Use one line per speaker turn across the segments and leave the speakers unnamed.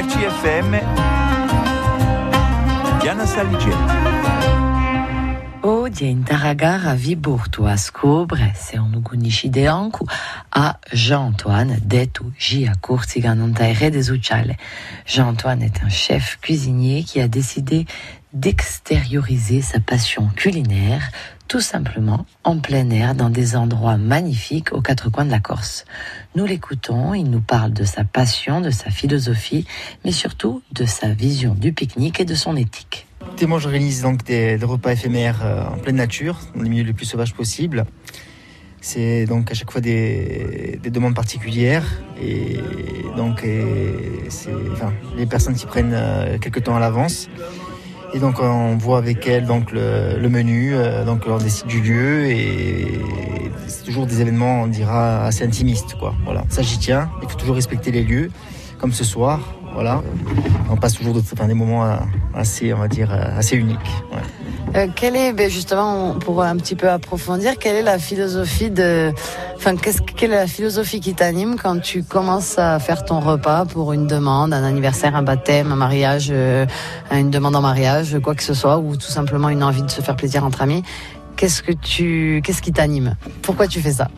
Merci FM, Diana Saligeti.
Oggi in Taragara viburtu a scobre se un uguniscideancu a Jean-Antoine detto Gia Curtiga non taire sociale. Jean-Antoine est un chef cuisinier qui a décidé d'extérioriser sa passion culinaire tout simplement en plein air dans des endroits magnifiques aux quatre coins de la Corse. Nous l'écoutons, il nous parle de sa passion, de sa philosophie, mais surtout de sa vision du pique-nique et de son éthique.
Moi, j'organise donc des, repas éphémères euh, en pleine nature, dans les milieux les plus sauvages possibles. C'est donc à chaque fois des, des demandes particulières et donc les personnes qui prennent euh, quelques temps à l'avance. Et donc on voit avec elles donc le, le menu, euh, donc on décide du lieu et c'est toujours des événements on dira assez intimistes quoi. Voilà, ça j'y tiens. Il faut toujours respecter les lieux, comme ce soir. Voilà, on passe toujours de, des moments assez, on va dire, assez uniques.
Euh, quelle est, ben justement, pour un petit peu approfondir, quelle est la philosophie de, enfin, quelle est la philosophie qui t'anime quand tu commences à faire ton repas pour une demande, un anniversaire, un baptême, un mariage, euh, une demande en mariage, quoi que ce soit, ou tout simplement une envie de se faire plaisir entre amis? Qu'est-ce que tu, qu'est-ce qui t'anime? Pourquoi tu fais ça?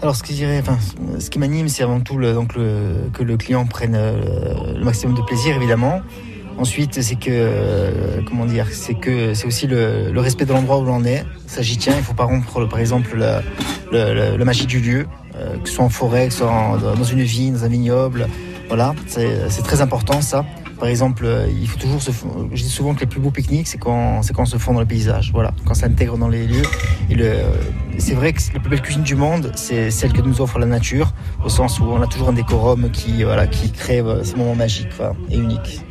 Alors, ce, que je dirais, enfin, ce qui m'anime, c'est avant tout que le client prenne euh, le maximum de plaisir, évidemment. Ensuite, c'est que, euh, comment dire, c'est que c'est aussi le, respect de l'endroit où l'on est. Ça, j'y tiens. Il faut pas rompre, par exemple, la, magie du lieu, euh, que ce soit en forêt, que ce soit dans une vigne, dans un vignoble. Voilà, c'est très important ça. Par exemple, il faut toujours se. Je dis souvent que les plus beaux pique-niques, c'est quand, c'est quand on se fond dans le paysage. Voilà, quand ça intègre dans les lieux. Et c'est vrai que la plus belle cuisine du monde, c'est celle que nous offre la nature, au sens où on a toujours un décorum qui, voilà, qui crée ces moments magiques voilà, et uniques.